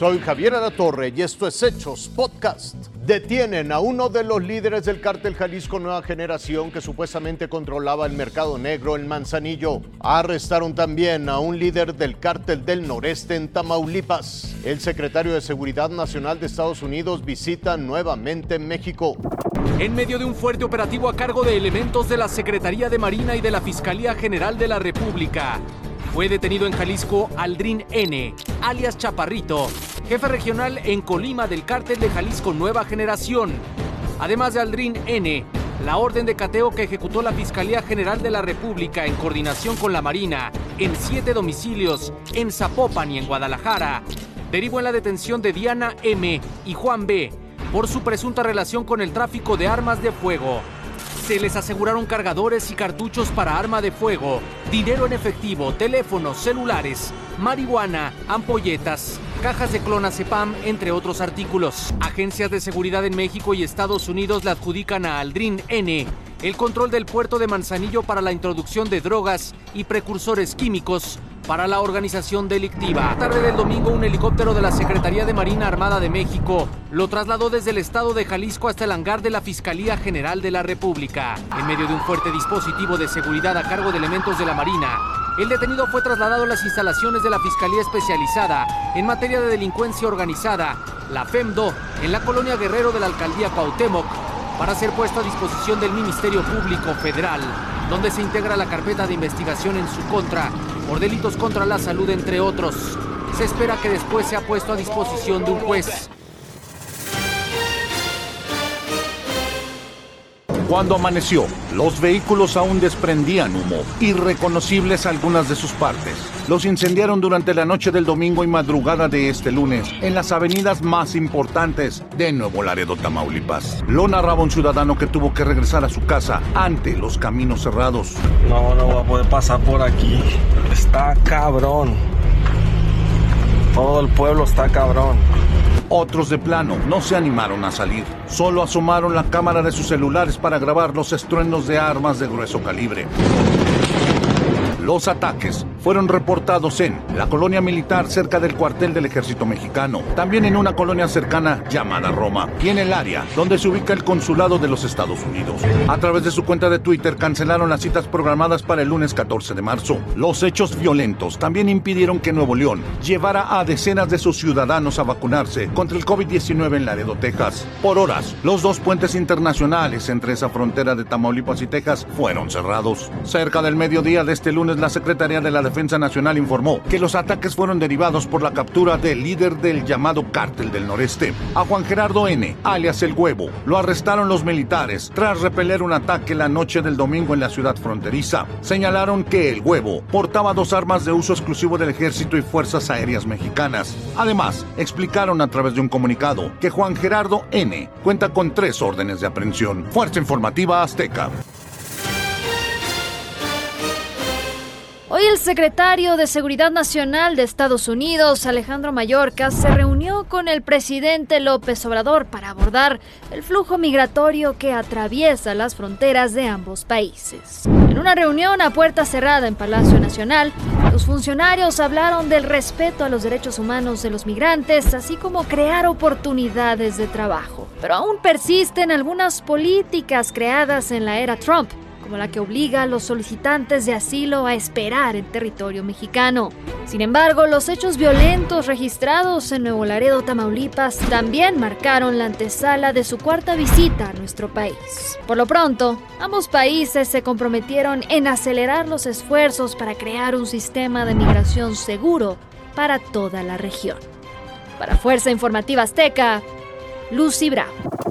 Soy Javier Torre y esto es Hechos Podcast. Detienen a uno de los líderes del cártel Jalisco Nueva Generación que supuestamente controlaba el mercado negro en Manzanillo. Arrestaron también a un líder del cártel del noreste en Tamaulipas. El secretario de Seguridad Nacional de Estados Unidos visita nuevamente México. En medio de un fuerte operativo a cargo de elementos de la Secretaría de Marina y de la Fiscalía General de la República, fue detenido en Jalisco Aldrin N., alias Chaparrito, jefe regional en Colima del cártel de Jalisco Nueva Generación. Además de Aldrin N., la orden de cateo que ejecutó la Fiscalía General de la República en coordinación con la Marina en siete domicilios en Zapopan y en Guadalajara derivó en la detención de Diana M. y Juan B. por su presunta relación con el tráfico de armas de fuego. Se les aseguraron cargadores y cartuchos para arma de fuego, dinero en efectivo, teléfonos, celulares, marihuana, ampolletas, cajas de clonazepam, entre otros artículos. Agencias de seguridad en México y Estados Unidos le adjudican a Aldrin N el control del puerto de Manzanillo para la introducción de drogas y precursores químicos para la organización delictiva. Tarde del domingo, un helicóptero de la Secretaría de Marina Armada de México lo trasladó desde el estado de Jalisco hasta el hangar de la Fiscalía General de la República. En medio de un fuerte dispositivo de seguridad a cargo de elementos de la Marina, el detenido fue trasladado a las instalaciones de la Fiscalía Especializada en materia de delincuencia organizada, la FEMDO, en la colonia Guerrero de la Alcaldía Cuauhtémoc, para ser puesto a disposición del Ministerio Público Federal, donde se integra la carpeta de investigación en su contra por delitos contra la salud, entre otros. Se espera que después sea puesto a disposición de un juez. Cuando amaneció, los vehículos aún desprendían humo, irreconocibles algunas de sus partes. Los incendiaron durante la noche del domingo y madrugada de este lunes en las avenidas más importantes de Nuevo Laredo, Tamaulipas. Lo narraba un ciudadano que tuvo que regresar a su casa ante los caminos cerrados. No, no voy a poder pasar por aquí. Está cabrón. Todo el pueblo está cabrón. Otros de plano no se animaron a salir, solo asomaron la cámara de sus celulares para grabar los estruendos de armas de grueso calibre. Los ataques fueron reportados en la colonia militar cerca del cuartel del ejército mexicano, también en una colonia cercana llamada Roma y en el área donde se ubica el consulado de los Estados Unidos. A través de su cuenta de Twitter cancelaron las citas programadas para el lunes 14 de marzo. Los hechos violentos también impidieron que Nuevo León llevara a decenas de sus ciudadanos a vacunarse contra el COVID-19 en Laredo, Texas. Por horas, los dos puentes internacionales entre esa frontera de Tamaulipas y Texas fueron cerrados. Cerca del mediodía de este lunes la Secretaría de la Defensa Nacional informó que los ataques fueron derivados por la captura del líder del llamado Cártel del Noreste, a Juan Gerardo N., alias El Huevo. Lo arrestaron los militares tras repeler un ataque la noche del domingo en la ciudad fronteriza. Señalaron que El Huevo portaba dos armas de uso exclusivo del ejército y fuerzas aéreas mexicanas. Además, explicaron a través de un comunicado que Juan Gerardo N. cuenta con tres órdenes de aprehensión. Fuerza Informativa Azteca. Hoy el secretario de Seguridad Nacional de Estados Unidos, Alejandro Mayorkas, se reunió con el presidente López Obrador para abordar el flujo migratorio que atraviesa las fronteras de ambos países. En una reunión a puerta cerrada en Palacio Nacional, los funcionarios hablaron del respeto a los derechos humanos de los migrantes, así como crear oportunidades de trabajo. Pero aún persisten algunas políticas creadas en la era Trump como la que obliga a los solicitantes de asilo a esperar en territorio mexicano. Sin embargo, los hechos violentos registrados en Nuevo Laredo, Tamaulipas, también marcaron la antesala de su cuarta visita a nuestro país. Por lo pronto, ambos países se comprometieron en acelerar los esfuerzos para crear un sistema de migración seguro para toda la región. Para Fuerza Informativa Azteca, Lucy Bravo.